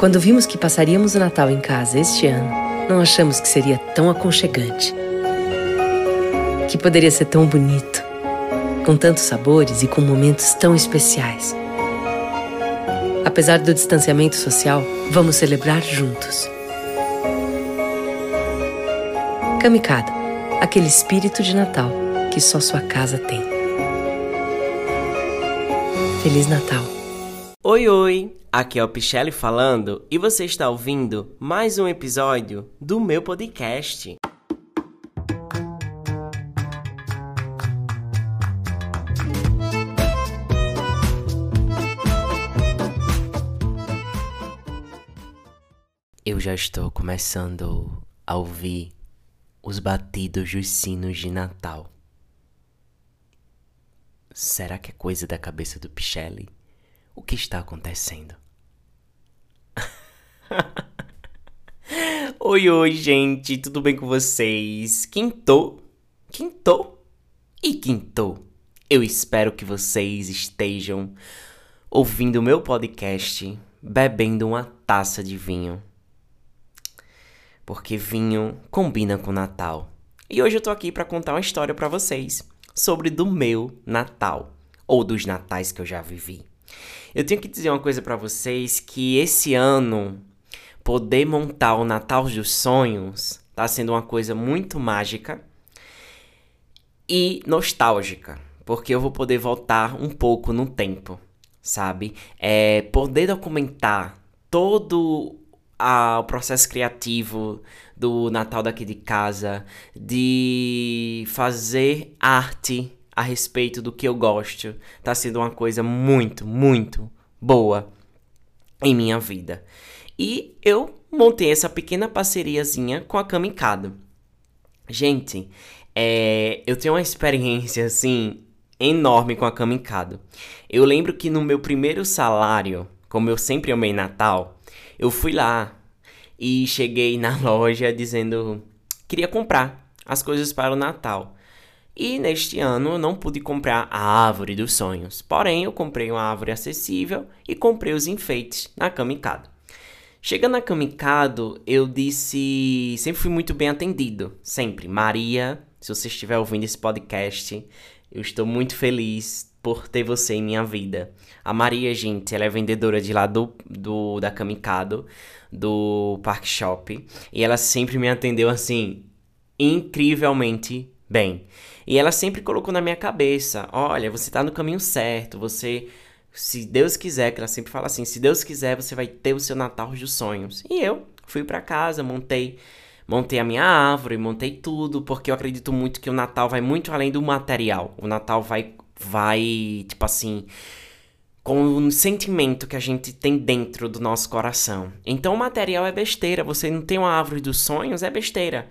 Quando vimos que passaríamos o Natal em casa este ano, não achamos que seria tão aconchegante. Que poderia ser tão bonito, com tantos sabores e com momentos tão especiais. Apesar do distanciamento social, vamos celebrar juntos. Kamikado, aquele espírito de Natal que só sua casa tem. Feliz Natal. Oi, oi! Aqui é o Pichelli falando e você está ouvindo mais um episódio do meu podcast. Eu já estou começando a ouvir os batidos dos sinos de Natal. Será que é coisa da cabeça do Pichelli? O que está acontecendo? oi, oi, gente, tudo bem com vocês? Quintou? Quintou? E quintou? Eu espero que vocês estejam ouvindo o meu podcast bebendo uma taça de vinho porque vinho combina com Natal. E hoje eu tô aqui para contar uma história para vocês sobre do meu Natal ou dos natais que eu já vivi. Eu tenho que dizer uma coisa para vocês que esse ano poder montar o Natal dos sonhos tá sendo uma coisa muito mágica e nostálgica, porque eu vou poder voltar um pouco no tempo, sabe? É poder documentar todo ao processo criativo do Natal daqui de casa, de fazer arte a respeito do que eu gosto, tá sendo uma coisa muito, muito boa em minha vida. E eu montei essa pequena parceriazinha com a Kamikado. Gente, é, eu tenho uma experiência assim enorme com a Kamikado. Eu lembro que no meu primeiro salário, como eu sempre amei Natal, eu fui lá e cheguei na loja dizendo queria comprar as coisas para o Natal. E neste ano eu não pude comprar a árvore dos sonhos. Porém, eu comprei uma árvore acessível e comprei os enfeites na Kamikado. Chegando na Kamikado, eu disse. Sempre fui muito bem atendido. Sempre. Maria, se você estiver ouvindo esse podcast, eu estou muito feliz por ter você em minha vida. A Maria, gente, ela é vendedora de lá do, do da Kamikado, do Park Shop, e ela sempre me atendeu assim incrivelmente bem. E ela sempre colocou na minha cabeça, olha, você tá no caminho certo, você se Deus quiser, que ela sempre fala assim, se Deus quiser, você vai ter o seu Natal dos sonhos. E eu fui para casa, montei montei a minha árvore, montei tudo, porque eu acredito muito que o Natal vai muito além do material. O Natal vai vai, tipo assim, com o sentimento que a gente tem dentro do nosso coração. Então o material é besteira, você não tem uma árvore dos sonhos, é besteira.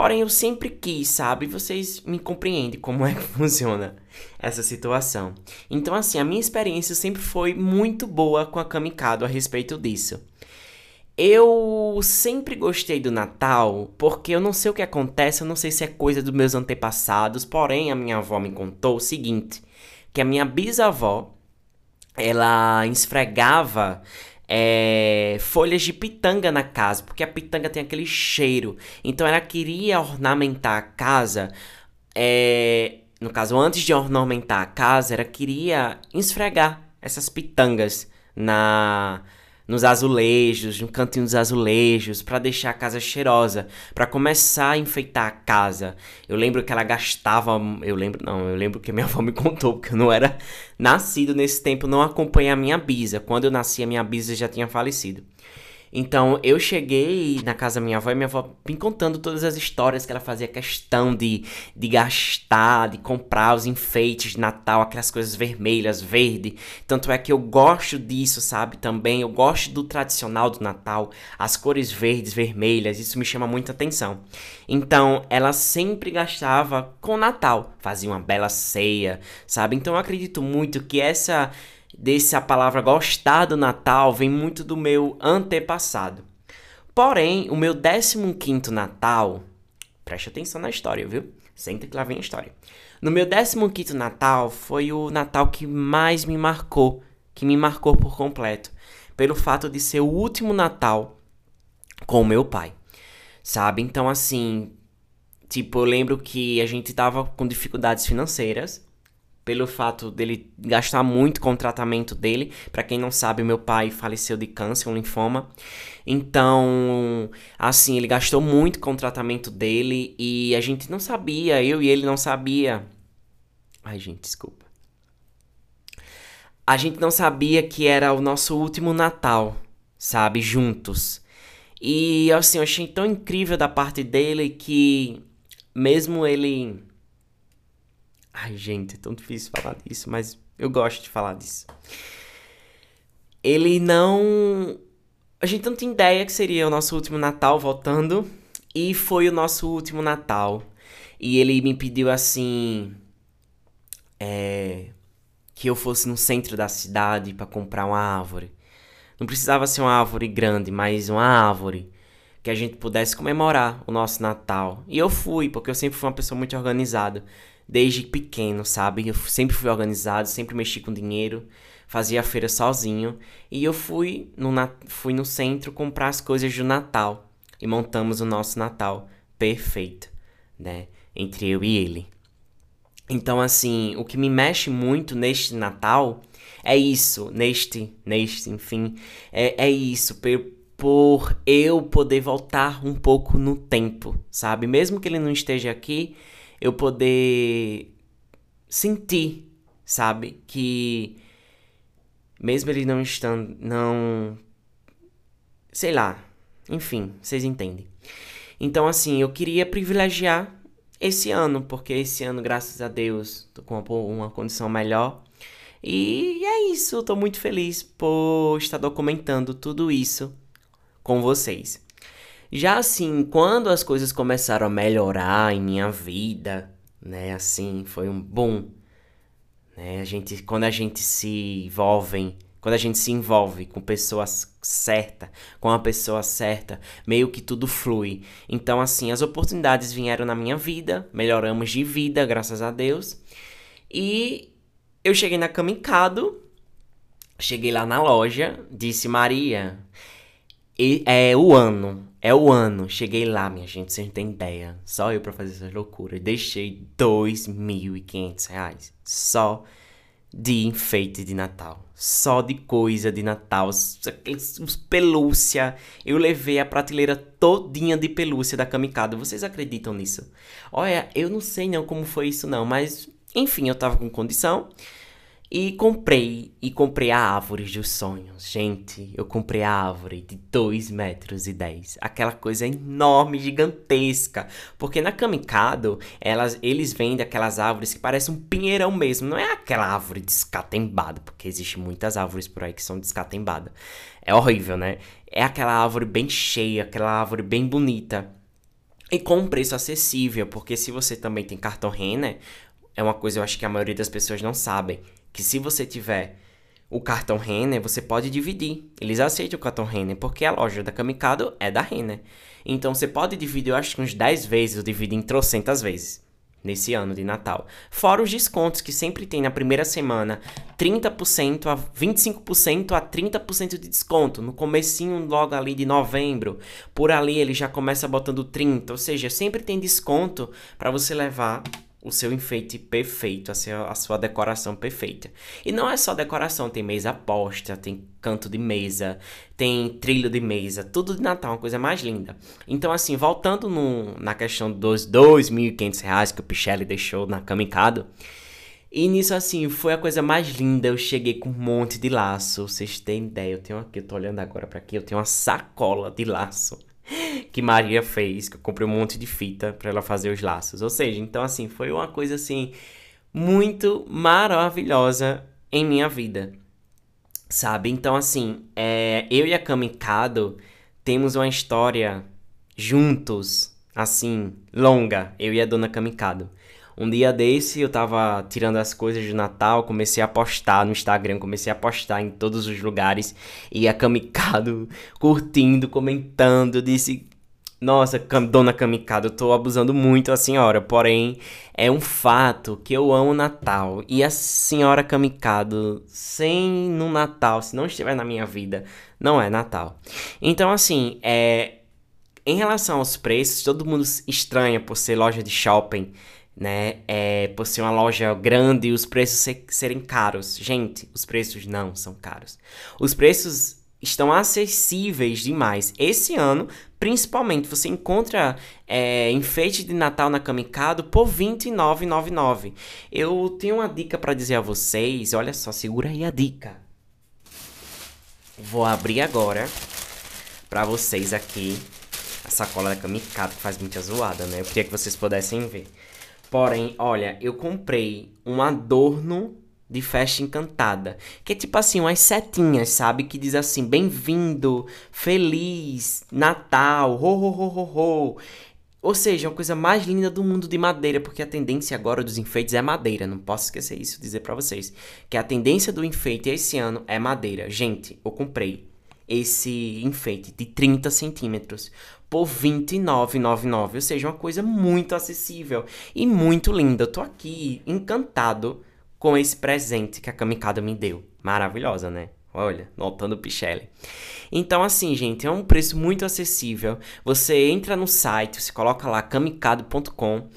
Porém, eu sempre quis, sabe? Vocês me compreendem como é que funciona essa situação. Então, assim, a minha experiência sempre foi muito boa com a Kamikado a respeito disso. Eu sempre gostei do Natal porque eu não sei o que acontece, eu não sei se é coisa dos meus antepassados, porém a minha avó me contou o seguinte, que a minha bisavó, ela esfregava é, folhas de pitanga na casa, porque a pitanga tem aquele cheiro. Então ela queria ornamentar a casa, é, no caso, antes de ornamentar a casa, ela queria esfregar essas pitangas na nos azulejos, no cantinho dos azulejos, para deixar a casa cheirosa, para começar a enfeitar a casa. Eu lembro que ela gastava, eu lembro, não, eu lembro que minha avó me contou, porque eu não era nascido nesse tempo, não acompanhei a minha bisa. Quando eu nasci, a minha bisa já tinha falecido. Então eu cheguei na casa da minha avó e minha avó me contando todas as histórias que ela fazia questão de, de gastar, de comprar os enfeites de Natal, aquelas coisas vermelhas, verde. Tanto é que eu gosto disso, sabe? Também eu gosto do tradicional do Natal, as cores verdes, vermelhas, isso me chama muita atenção. Então ela sempre gastava com Natal, fazia uma bela ceia, sabe? Então eu acredito muito que essa desse a palavra gostar do Natal vem muito do meu antepassado. Porém, o meu 15 Natal, preste atenção na história, viu? Senta que lá vem a história. No meu 15 Natal foi o Natal que mais me marcou, que me marcou por completo, pelo fato de ser o último Natal com meu pai. Sabe? Então assim, tipo, eu lembro que a gente tava com dificuldades financeiras pelo fato dele gastar muito com o tratamento dele. Para quem não sabe, meu pai faleceu de câncer, um linfoma. Então, assim, ele gastou muito com o tratamento dele e a gente não sabia, eu e ele não sabia. Ai, gente, desculpa. A gente não sabia que era o nosso último Natal, sabe, juntos. E assim, eu achei tão incrível da parte dele que mesmo ele Ai, gente, é tão difícil falar disso, mas eu gosto de falar disso. Ele não. A gente não tinha ideia que seria o nosso último Natal voltando. E foi o nosso último Natal. E ele me pediu assim. É. Que eu fosse no centro da cidade para comprar uma árvore. Não precisava ser uma árvore grande, mas uma árvore que a gente pudesse comemorar o nosso Natal. E eu fui, porque eu sempre fui uma pessoa muito organizada desde pequeno, sabe? Eu sempre fui organizado, sempre mexi com dinheiro, fazia a feira sozinho. E eu fui no, fui no centro comprar as coisas do Natal. E montamos o nosso Natal perfeito, né? Entre eu e ele. Então, assim, o que me mexe muito neste Natal é isso, neste, neste, enfim, é, é isso, por, por eu poder voltar um pouco no tempo, sabe? Mesmo que ele não esteja aqui, eu poder sentir, sabe? Que mesmo ele não estando, não. Sei lá. Enfim, vocês entendem. Então, assim, eu queria privilegiar esse ano, porque esse ano, graças a Deus, tô com uma, condição melhor. E é isso, eu tô muito feliz por estar documentando tudo isso com vocês. Já assim, quando as coisas começaram a melhorar em minha vida, né, assim, foi um boom. Né? A gente, quando a gente se envolve, quando a gente se envolve com pessoas certa, com a pessoa certa, meio que tudo flui. Então, assim, as oportunidades vieram na minha vida, melhoramos de vida, graças a Deus. E eu cheguei na Kamikado, cheguei lá na loja, disse Maria, é o ano. É o ano. Cheguei lá, minha gente, vocês não têm ideia. Só eu pra fazer essas loucuras. Deixei quinhentos reais. Só de enfeite de Natal. Só de coisa de Natal. Os pelúcia. Eu levei a prateleira todinha de pelúcia da Kamikado. Vocês acreditam nisso? Olha, eu não sei não como foi isso não, mas... Enfim, eu tava com condição. E comprei, e comprei a árvore dos sonhos. Gente, eu comprei a árvore de 2 metros e 10. Aquela coisa enorme, gigantesca. Porque na Kamikado, elas, eles vendem aquelas árvores que parecem um pinheirão mesmo. Não é aquela árvore descatembada, porque existe muitas árvores por aí que são descatembadas. É horrível, né? É aquela árvore bem cheia, aquela árvore bem bonita. E com um preço acessível, porque se você também tem cartão Renner, é uma coisa eu acho que a maioria das pessoas não sabem que se você tiver o cartão Renner, você pode dividir. Eles aceitam o cartão Renner, porque a loja da Kamikado é da Renner. Então você pode dividir, eu acho que uns 10 vezes, eu dividi em trocentas vezes. Nesse ano de Natal. Fora os descontos que sempre tem na primeira semana, 30% a 25% a 30% de desconto. No comecinho logo ali de novembro, por ali ele já começa botando 30, ou seja, sempre tem desconto para você levar o seu enfeite perfeito, a sua, a sua decoração perfeita. E não é só decoração, tem mesa posta, tem canto de mesa, tem trilho de mesa, tudo de Natal, uma coisa mais linda. Então, assim, voltando no, na questão dos R$ 2.500 que o Pichelli deixou na Kamikado, e nisso, assim, foi a coisa mais linda. Eu cheguei com um monte de laço. Vocês têm ideia? Eu tenho aqui, eu tô olhando agora para aqui, eu tenho uma sacola de laço que Maria fez, que eu comprei um monte de fita para ela fazer os laços. Ou seja, então assim, foi uma coisa assim muito maravilhosa em minha vida. Sabe? Então assim, é, eu e a Kamikado temos uma história juntos, assim, longa, eu e a dona Kamikado. Um dia desse eu tava tirando as coisas de Natal, comecei a postar no Instagram, comecei a postar em todos os lugares e a Kamikado curtindo, comentando, disse: Nossa, dona Kamikado, eu tô abusando muito da senhora, porém é um fato que eu amo Natal. E a senhora Kamikado, sem no Natal, se não estiver na minha vida, não é Natal. Então, assim, é. Em relação aos preços, todo mundo estranha por ser loja de shopping, né? É, por ser uma loja grande e os preços ser, serem caros. Gente, os preços não são caros. Os preços estão acessíveis demais. Esse ano, principalmente, você encontra é, enfeite de Natal na Kamikado por R$ 29,99. Eu tenho uma dica para dizer a vocês. Olha só, segura aí a dica. Vou abrir agora para vocês aqui a sacola da Kamikado, que faz muita zoada, né? Eu queria que vocês pudessem ver. Porém, olha, eu comprei um adorno de festa encantada. Que é tipo assim, umas setinhas, sabe? Que diz assim, bem-vindo, feliz, Natal, ho, ho, ho, ho, ho. Ou seja, a coisa mais linda do mundo de madeira, porque a tendência agora dos enfeites é madeira. Não posso esquecer isso, dizer para vocês. Que a tendência do enfeite esse ano é madeira. Gente, eu comprei esse enfeite de 30 centímetros por R$29,99. Ou seja, uma coisa muito acessível e muito linda. Eu tô aqui encantado com esse presente que a Kamikado me deu. Maravilhosa, né? Olha, notando Pichelli. Então, assim, gente, é um preço muito acessível. Você entra no site, você coloca lá kamikado.com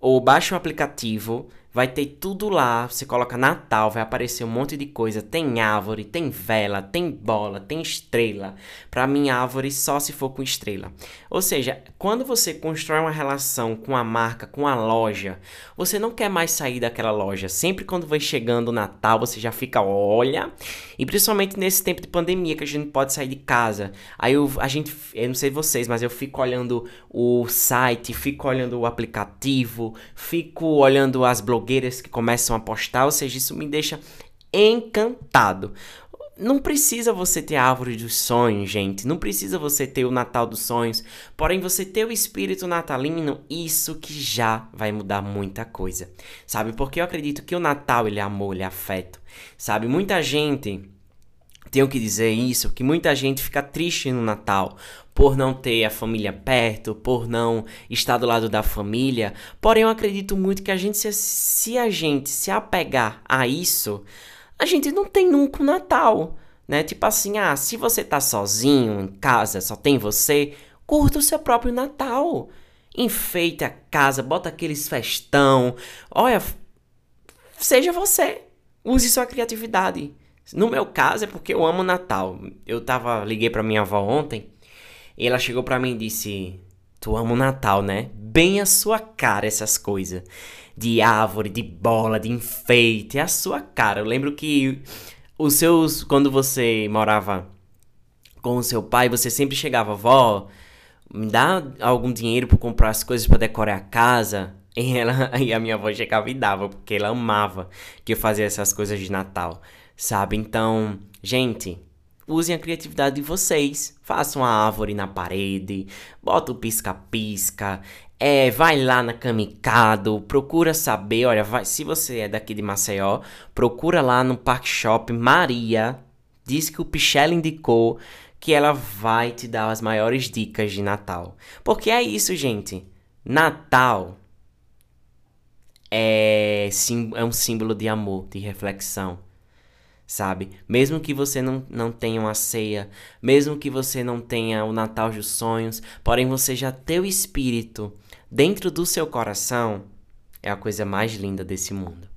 ou baixa o aplicativo Vai ter tudo lá. Você coloca Natal, vai aparecer um monte de coisa. Tem árvore, tem vela, tem bola, tem estrela. Para mim, árvore só se for com estrela. Ou seja, quando você constrói uma relação com a marca, com a loja, você não quer mais sair daquela loja. Sempre quando vai chegando o Natal, você já fica, olha. E principalmente nesse tempo de pandemia que a gente pode sair de casa. Aí eu, a gente, eu não sei vocês, mas eu fico olhando o site, fico olhando o aplicativo, fico olhando as blogueiras blogueiras que começam a postar, ou seja, isso me deixa encantado. Não precisa você ter a árvore dos sonhos, gente. Não precisa você ter o Natal dos sonhos. Porém, você ter o espírito natalino, isso que já vai mudar muita coisa. Sabe? Porque eu acredito que o Natal ele é amor, ele é afeto. Sabe? Muita gente tenho que dizer isso, que muita gente fica triste no Natal por não ter a família perto, por não estar do lado da família. Porém, eu acredito muito que a gente, se, se a gente se apegar a isso, a gente não tem nunca o Natal, né? Tipo assim, ah, se você tá sozinho em casa, só tem você, curta o seu próprio Natal. Enfeite a casa, bota aqueles festão. Olha, seja você. Use sua criatividade. No meu caso é porque eu amo Natal. Eu tava, liguei pra minha avó ontem e ela chegou pra mim e disse: Tu ama o Natal, né? Bem a sua cara essas coisas. De árvore, de bola, de enfeite. É a sua cara. Eu lembro que os seus. Quando você morava com o seu pai, você sempre chegava, vó, me dá algum dinheiro para comprar as coisas para decorar a casa. E, ela, e a minha avó chegava e dava, porque ela amava que eu fazia essas coisas de Natal sabe? Então, gente, usem a criatividade de vocês. Façam a árvore na parede, bota o pisca-pisca, é, vai lá na Kamikado, procura saber, olha, vai, se você é daqui de Maceió, procura lá no Park Shop Maria, diz que o Pichelle indicou que ela vai te dar as maiores dicas de Natal. Porque é isso, gente. Natal é, sim, é um símbolo de amor, de reflexão sabe? Mesmo que você não, não tenha uma ceia, mesmo que você não tenha o Natal dos sonhos, porém você já ter o Espírito dentro do seu coração, é a coisa mais linda desse mundo.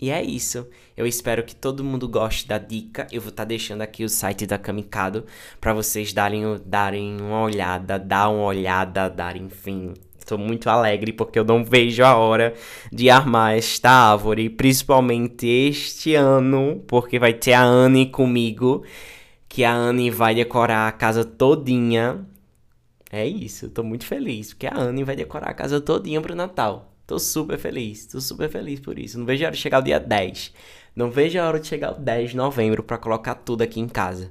E é isso. Eu espero que todo mundo goste da dica. Eu vou estar tá deixando aqui o site da Kamikado para vocês darem, darem uma olhada, dar uma olhada, dar enfim, Estou muito alegre porque eu não vejo a hora de armar esta árvore, principalmente este ano, porque vai ter a Anne comigo, que a Anne vai decorar a casa todinha. É isso, estou muito feliz, porque a Anne vai decorar a casa todinha pro Natal. Tô super feliz, tô super feliz por isso. Não vejo a hora de chegar o dia 10. Não vejo a hora de chegar o 10 de novembro para colocar tudo aqui em casa.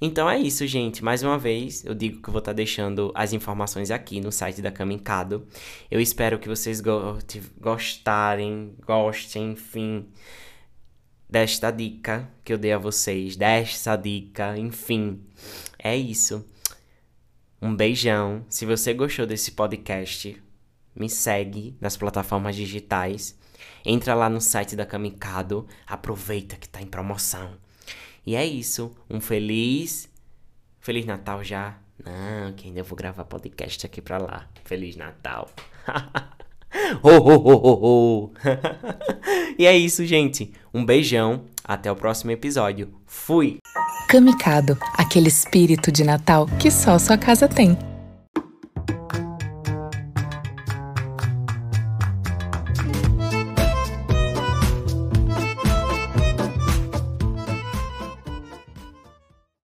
Então é isso, gente. Mais uma vez, eu digo que vou estar tá deixando as informações aqui no site da Camincado. Eu espero que vocês go gostarem, gostem, enfim, desta dica que eu dei a vocês, desta dica, enfim. É isso. Um beijão. Se você gostou desse podcast, me segue nas plataformas digitais. Entra lá no site da Kamikado, aproveita que tá em promoção. E é isso. Um feliz. Feliz Natal já. Não, que ainda vou gravar podcast aqui pra lá. Feliz Natal. ho, ho, ho, ho, ho. e é isso, gente. Um beijão. Até o próximo episódio. Fui! Kamikado, aquele espírito de Natal que só sua casa tem.